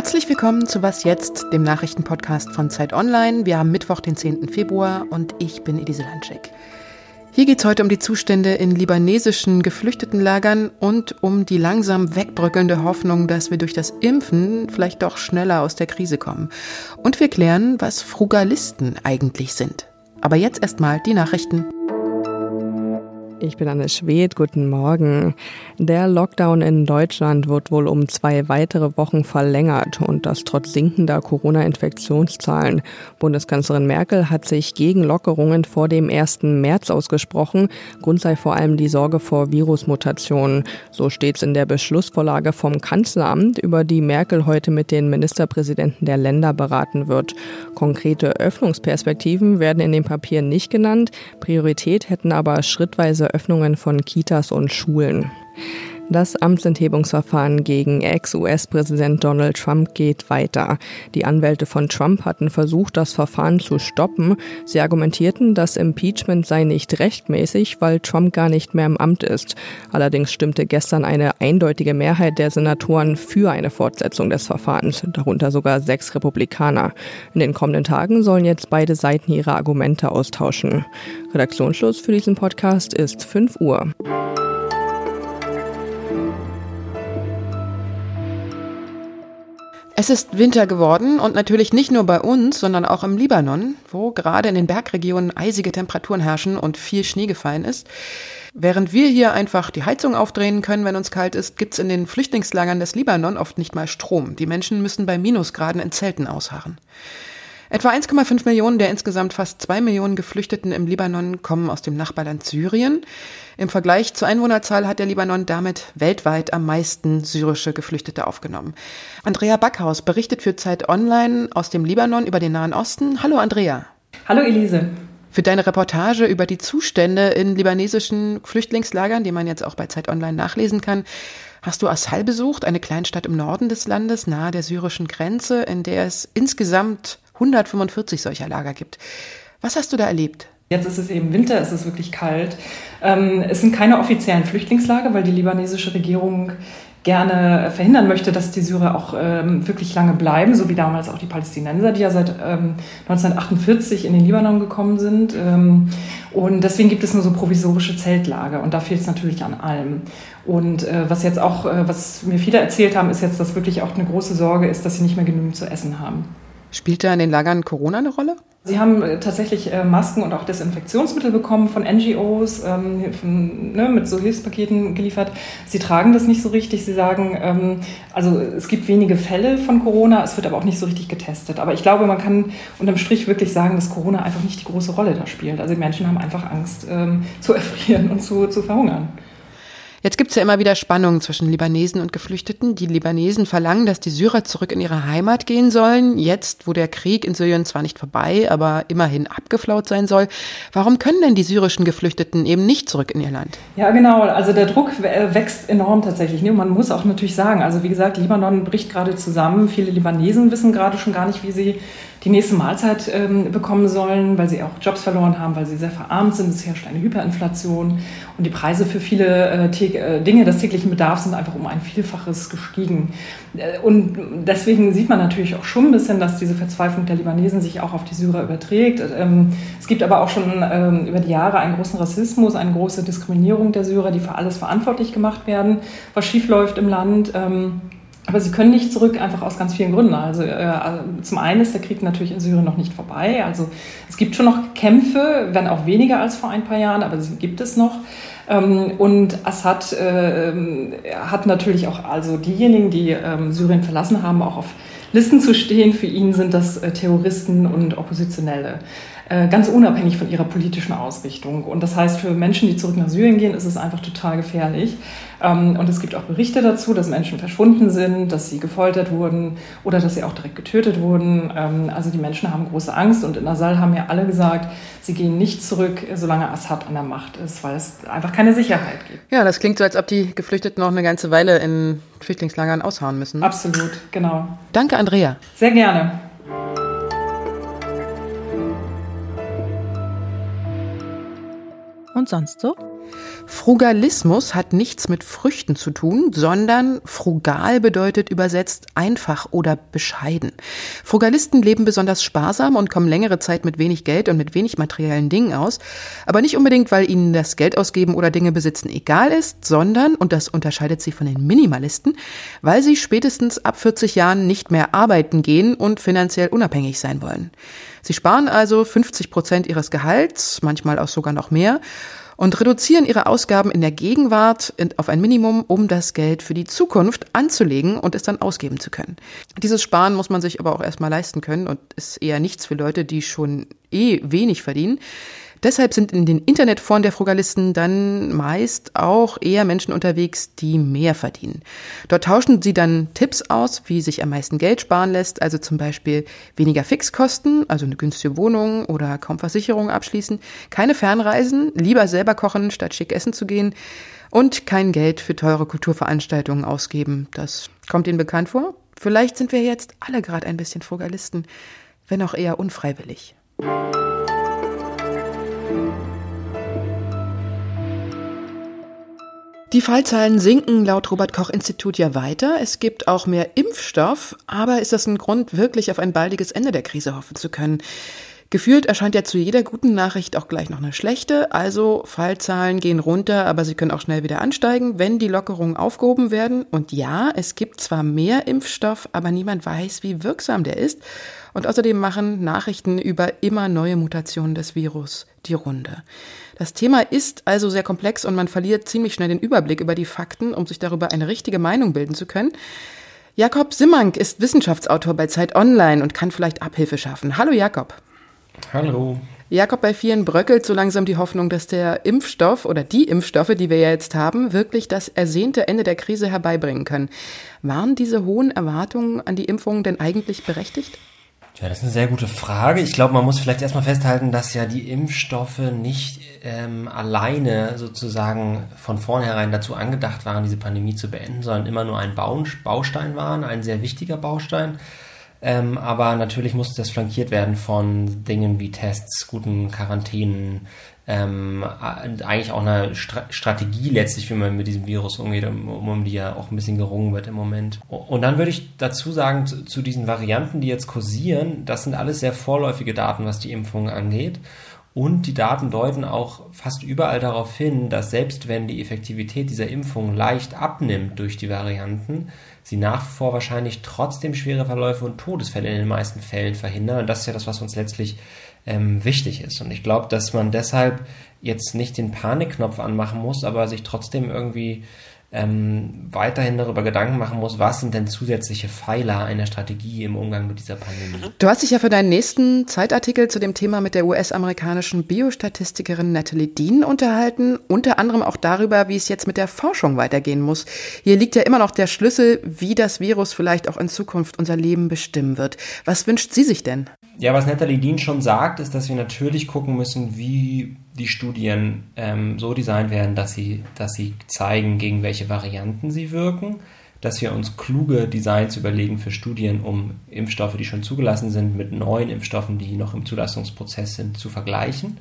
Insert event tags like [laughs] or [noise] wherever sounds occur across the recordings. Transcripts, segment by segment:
Herzlich willkommen zu Was jetzt, dem Nachrichtenpodcast von Zeit Online. Wir haben Mittwoch, den 10. Februar und ich bin Elise Landschek. Hier geht es heute um die Zustände in libanesischen Geflüchtetenlagern und um die langsam wegbröckelnde Hoffnung, dass wir durch das Impfen vielleicht doch schneller aus der Krise kommen. Und wir klären, was Frugalisten eigentlich sind. Aber jetzt erstmal die Nachrichten. Ich bin Anne Schwed, guten Morgen. Der Lockdown in Deutschland wird wohl um zwei weitere Wochen verlängert und das trotz sinkender Corona-Infektionszahlen. Bundeskanzlerin Merkel hat sich gegen Lockerungen vor dem 1. März ausgesprochen. Grund sei vor allem die Sorge vor Virusmutationen. So steht es in der Beschlussvorlage vom Kanzleramt, über die Merkel heute mit den Ministerpräsidenten der Länder beraten wird. Konkrete Öffnungsperspektiven werden in dem Papier nicht genannt. Priorität hätten aber schrittweise Öffnungen von Kitas und Schulen. Das Amtsenthebungsverfahren gegen Ex-US-Präsident Donald Trump geht weiter. Die Anwälte von Trump hatten versucht, das Verfahren zu stoppen. Sie argumentierten, das Impeachment sei nicht rechtmäßig, weil Trump gar nicht mehr im Amt ist. Allerdings stimmte gestern eine eindeutige Mehrheit der Senatoren für eine Fortsetzung des Verfahrens, darunter sogar sechs Republikaner. In den kommenden Tagen sollen jetzt beide Seiten ihre Argumente austauschen. Redaktionsschluss für diesen Podcast ist 5 Uhr. Es ist Winter geworden und natürlich nicht nur bei uns, sondern auch im Libanon, wo gerade in den Bergregionen eisige Temperaturen herrschen und viel Schnee gefallen ist. Während wir hier einfach die Heizung aufdrehen können, wenn uns kalt ist, gibt's in den Flüchtlingslagern des Libanon oft nicht mal Strom. Die Menschen müssen bei Minusgraden in Zelten ausharren. Etwa 1,5 Millionen der insgesamt fast zwei Millionen Geflüchteten im Libanon kommen aus dem Nachbarland Syrien. Im Vergleich zur Einwohnerzahl hat der Libanon damit weltweit am meisten syrische Geflüchtete aufgenommen. Andrea Backhaus berichtet für Zeit Online aus dem Libanon über den Nahen Osten. Hallo Andrea. Hallo Elise. Für deine Reportage über die Zustände in libanesischen Flüchtlingslagern, die man jetzt auch bei Zeit Online nachlesen kann, hast du Assal besucht, eine Kleinstadt im Norden des Landes, nahe der syrischen Grenze, in der es insgesamt 145 solcher Lager gibt. Was hast du da erlebt? Jetzt ist es eben Winter, es ist wirklich kalt. Ähm, es sind keine offiziellen Flüchtlingslager, weil die libanesische Regierung gerne verhindern möchte, dass die Syrer auch ähm, wirklich lange bleiben, so wie damals auch die Palästinenser, die ja seit ähm, 1948 in den Libanon gekommen sind. Ähm, und deswegen gibt es nur so provisorische Zeltlager und da fehlt es natürlich an allem. Und äh, was jetzt auch, äh, was mir viele erzählt haben, ist jetzt, dass wirklich auch eine große Sorge ist, dass sie nicht mehr genügend zu essen haben. Spielt da in den Lagern Corona eine Rolle? Sie haben äh, tatsächlich äh, Masken und auch Desinfektionsmittel bekommen von NGOs, ähm, von, ne, mit so Hilfspaketen geliefert. Sie tragen das nicht so richtig. Sie sagen, ähm, also es gibt wenige Fälle von Corona, es wird aber auch nicht so richtig getestet. Aber ich glaube, man kann unterm Strich wirklich sagen, dass Corona einfach nicht die große Rolle da spielt. Also die Menschen haben einfach Angst ähm, zu erfrieren und zu, zu verhungern. Jetzt gibt es ja immer wieder Spannungen zwischen Libanesen und Geflüchteten. Die Libanesen verlangen, dass die Syrer zurück in ihre Heimat gehen sollen, jetzt wo der Krieg in Syrien zwar nicht vorbei, aber immerhin abgeflaut sein soll. Warum können denn die syrischen Geflüchteten eben nicht zurück in ihr Land? Ja, genau. Also der Druck wächst enorm tatsächlich. Und man muss auch natürlich sagen, also wie gesagt, Libanon bricht gerade zusammen. Viele Libanesen wissen gerade schon gar nicht, wie sie die nächste Mahlzeit ähm, bekommen sollen, weil sie auch Jobs verloren haben, weil sie sehr verarmt sind. Es herrscht eine Hyperinflation und die Preise für viele äh, äh, Dinge des täglichen Bedarfs sind einfach um ein Vielfaches gestiegen. Äh, und deswegen sieht man natürlich auch schon ein bisschen, dass diese Verzweiflung der Libanesen sich auch auf die Syrer überträgt. Ähm, es gibt aber auch schon ähm, über die Jahre einen großen Rassismus, eine große Diskriminierung der Syrer, die für alles verantwortlich gemacht werden, was schiefläuft im Land. Aber sie können nicht zurück, einfach aus ganz vielen Gründen. Also äh, zum einen ist der Krieg natürlich in Syrien noch nicht vorbei. Also es gibt schon noch Kämpfe, wenn auch weniger als vor ein paar Jahren, aber sie gibt es noch. Ähm, und Assad äh, hat natürlich auch also diejenigen, die ähm, Syrien verlassen haben, auch auf Listen zu stehen. Für ihn sind das äh, Terroristen und Oppositionelle. Äh, ganz unabhängig von ihrer politischen Ausrichtung. Und das heißt, für Menschen, die zurück nach Syrien gehen, ist es einfach total gefährlich. Ähm, und es gibt auch Berichte dazu, dass Menschen verschwunden sind, dass sie gefoltert wurden oder dass sie auch direkt getötet wurden. Ähm, also die Menschen haben große Angst und in Asal haben ja alle gesagt, sie gehen nicht zurück, solange Assad an der Macht ist, weil es einfach keine Sicherheit gibt. Ja, das klingt so, als ob die Geflüchteten noch eine ganze Weile in Flüchtlingslagern aushauen müssen. Absolut, genau. Danke, Andrea. Sehr gerne. Und sonst so? Frugalismus hat nichts mit Früchten zu tun, sondern frugal bedeutet übersetzt einfach oder bescheiden. Frugalisten leben besonders sparsam und kommen längere Zeit mit wenig Geld und mit wenig materiellen Dingen aus, aber nicht unbedingt, weil ihnen das Geld ausgeben oder Dinge besitzen egal ist, sondern, und das unterscheidet sie von den Minimalisten, weil sie spätestens ab 40 Jahren nicht mehr arbeiten gehen und finanziell unabhängig sein wollen. Sie sparen also 50 Prozent ihres Gehalts, manchmal auch sogar noch mehr, und reduzieren ihre Ausgaben in der Gegenwart auf ein Minimum, um das Geld für die Zukunft anzulegen und es dann ausgeben zu können. Dieses Sparen muss man sich aber auch erstmal leisten können und ist eher nichts für Leute, die schon eh wenig verdienen. Deshalb sind in den Internetforen der Frugalisten dann meist auch eher Menschen unterwegs, die mehr verdienen. Dort tauschen sie dann Tipps aus, wie sich am meisten Geld sparen lässt, also zum Beispiel weniger Fixkosten, also eine günstige Wohnung oder kaum Versicherung abschließen, keine Fernreisen, lieber selber kochen, statt schick essen zu gehen und kein Geld für teure Kulturveranstaltungen ausgeben. Das kommt Ihnen bekannt vor? Vielleicht sind wir jetzt alle gerade ein bisschen Frugalisten, wenn auch eher unfreiwillig. Die Fallzahlen sinken laut Robert Koch Institut ja weiter. Es gibt auch mehr Impfstoff, aber ist das ein Grund, wirklich auf ein baldiges Ende der Krise hoffen zu können? Gefühlt erscheint ja zu jeder guten Nachricht auch gleich noch eine schlechte. Also Fallzahlen gehen runter, aber sie können auch schnell wieder ansteigen, wenn die Lockerungen aufgehoben werden. Und ja, es gibt zwar mehr Impfstoff, aber niemand weiß, wie wirksam der ist. Und außerdem machen Nachrichten über immer neue Mutationen des Virus die Runde. Das Thema ist also sehr komplex und man verliert ziemlich schnell den Überblick über die Fakten, um sich darüber eine richtige Meinung bilden zu können. Jakob Simmank ist Wissenschaftsautor bei Zeit Online und kann vielleicht Abhilfe schaffen. Hallo Jakob. Hallo. Jakob, bei vielen bröckelt so langsam die Hoffnung, dass der Impfstoff oder die Impfstoffe, die wir ja jetzt haben, wirklich das ersehnte Ende der Krise herbeibringen können. Waren diese hohen Erwartungen an die Impfungen denn eigentlich berechtigt? Ja, das ist eine sehr gute Frage. Ich glaube, man muss vielleicht erstmal festhalten, dass ja die Impfstoffe nicht ähm, alleine sozusagen von vornherein dazu angedacht waren, diese Pandemie zu beenden, sondern immer nur ein Baustein waren, ein sehr wichtiger Baustein. Ähm, aber natürlich musste das flankiert werden von Dingen wie Tests, guten Quarantänen, ähm, eigentlich auch eine Stra Strategie letztlich, wie man mit diesem Virus umgeht, um, um, die ja auch ein bisschen gerungen wird im Moment. Und dann würde ich dazu sagen, zu, zu diesen Varianten, die jetzt kursieren, das sind alles sehr vorläufige Daten, was die Impfung angeht. Und die Daten deuten auch fast überall darauf hin, dass selbst wenn die Effektivität dieser Impfung leicht abnimmt durch die Varianten, sie nach wie vor wahrscheinlich trotzdem schwere Verläufe und Todesfälle in den meisten Fällen verhindern. Und das ist ja das, was uns letztlich ähm, wichtig ist. Und ich glaube, dass man deshalb jetzt nicht den Panikknopf anmachen muss, aber sich trotzdem irgendwie ähm, weiterhin darüber Gedanken machen muss, was sind denn zusätzliche Pfeiler einer Strategie im Umgang mit dieser Pandemie. Du hast dich ja für deinen nächsten Zeitartikel zu dem Thema mit der US-amerikanischen Biostatistikerin Natalie Dean unterhalten, unter anderem auch darüber, wie es jetzt mit der Forschung weitergehen muss. Hier liegt ja immer noch der Schlüssel, wie das Virus vielleicht auch in Zukunft unser Leben bestimmen wird. Was wünscht sie sich denn? Ja, was Natalie Dean schon sagt, ist, dass wir natürlich gucken müssen, wie die Studien ähm, so designt werden, dass sie, dass sie zeigen, gegen welche Varianten sie wirken, dass wir uns kluge Designs überlegen für Studien, um Impfstoffe, die schon zugelassen sind, mit neuen Impfstoffen, die noch im Zulassungsprozess sind, zu vergleichen.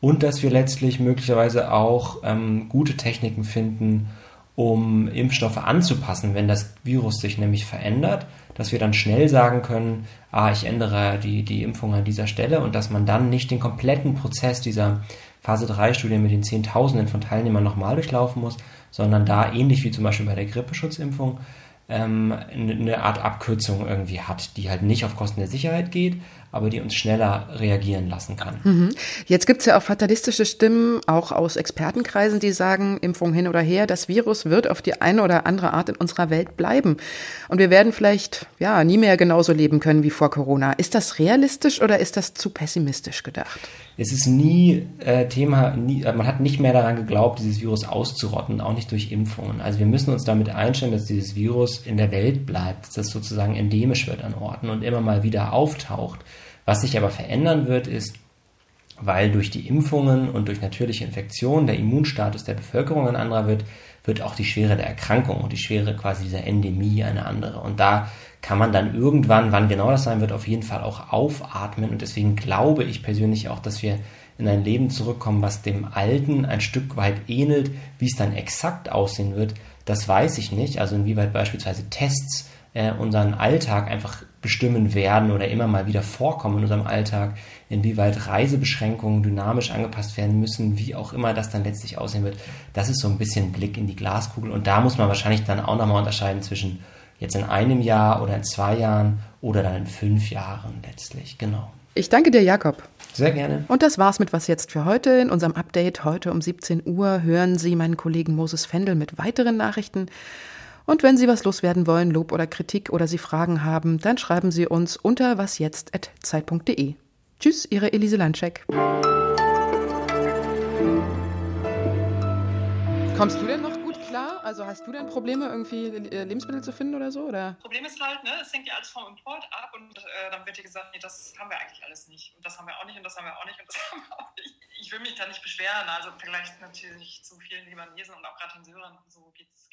Und dass wir letztlich möglicherweise auch ähm, gute Techniken finden, um Impfstoffe anzupassen, wenn das Virus sich nämlich verändert dass wir dann schnell sagen können, ah, ich ändere die, die Impfung an dieser Stelle und dass man dann nicht den kompletten Prozess dieser Phase 3 Studie mit den Zehntausenden von Teilnehmern nochmal durchlaufen muss, sondern da ähnlich wie zum Beispiel bei der Grippeschutzimpfung ähm, eine Art Abkürzung irgendwie hat, die halt nicht auf Kosten der Sicherheit geht, aber die uns schneller reagieren lassen kann. Mhm. Jetzt gibt es ja auch fatalistische Stimmen, auch aus Expertenkreisen, die sagen, Impfung hin oder her, das Virus wird auf die eine oder andere Art in unserer Welt bleiben. Und wir werden vielleicht ja nie mehr genauso leben können wie vor Corona. Ist das realistisch oder ist das zu pessimistisch gedacht? Es ist nie äh, Thema, nie, äh, man hat nicht mehr daran geglaubt, dieses Virus auszurotten, auch nicht durch Impfungen. Also wir müssen uns damit einstellen, dass dieses Virus in der Welt bleibt, dass es sozusagen endemisch wird an Orten und immer mal wieder auftaucht. Was sich aber verändern wird, ist, weil durch die Impfungen und durch natürliche Infektionen der Immunstatus der Bevölkerung ein anderer wird, wird auch die Schwere der Erkrankung und die Schwere quasi dieser Endemie eine andere. Und da kann man dann irgendwann, wann genau das sein wird, auf jeden Fall auch aufatmen. Und deswegen glaube ich persönlich auch, dass wir in ein Leben zurückkommen, was dem alten ein Stück weit ähnelt. Wie es dann exakt aussehen wird, das weiß ich nicht. Also inwieweit beispielsweise Tests äh, unseren Alltag einfach bestimmen werden oder immer mal wieder vorkommen in unserem Alltag, inwieweit Reisebeschränkungen dynamisch angepasst werden müssen, wie auch immer das dann letztlich aussehen wird. Das ist so ein bisschen Blick in die Glaskugel und da muss man wahrscheinlich dann auch nochmal unterscheiden zwischen jetzt in einem Jahr oder in zwei Jahren oder dann in fünf Jahren letztlich. Genau. Ich danke dir, Jakob. Sehr gerne. Und das war's mit Was jetzt für heute. In unserem Update heute um 17 Uhr hören Sie meinen Kollegen Moses Fendel mit weiteren Nachrichten. Und wenn Sie was loswerden wollen, Lob oder Kritik oder Sie Fragen haben, dann schreiben Sie uns unter wasjetzt.zeit.de. Tschüss, Ihre Elise Landscheck. Kommst du denn noch gut klar? Also hast du denn Probleme, irgendwie äh, Lebensmittel zu finden oder so? Oder? Problem ist halt, ne, es hängt ja alles vom Import ab und äh, dann wird dir gesagt, nee, das haben wir eigentlich alles nicht. Und das haben wir auch nicht und das haben wir auch nicht und das [laughs] haben wir auch nicht. Ich will mich da nicht beschweren. Also im Vergleich natürlich zu vielen Libanesen und auch gerade den Syrern, so geht es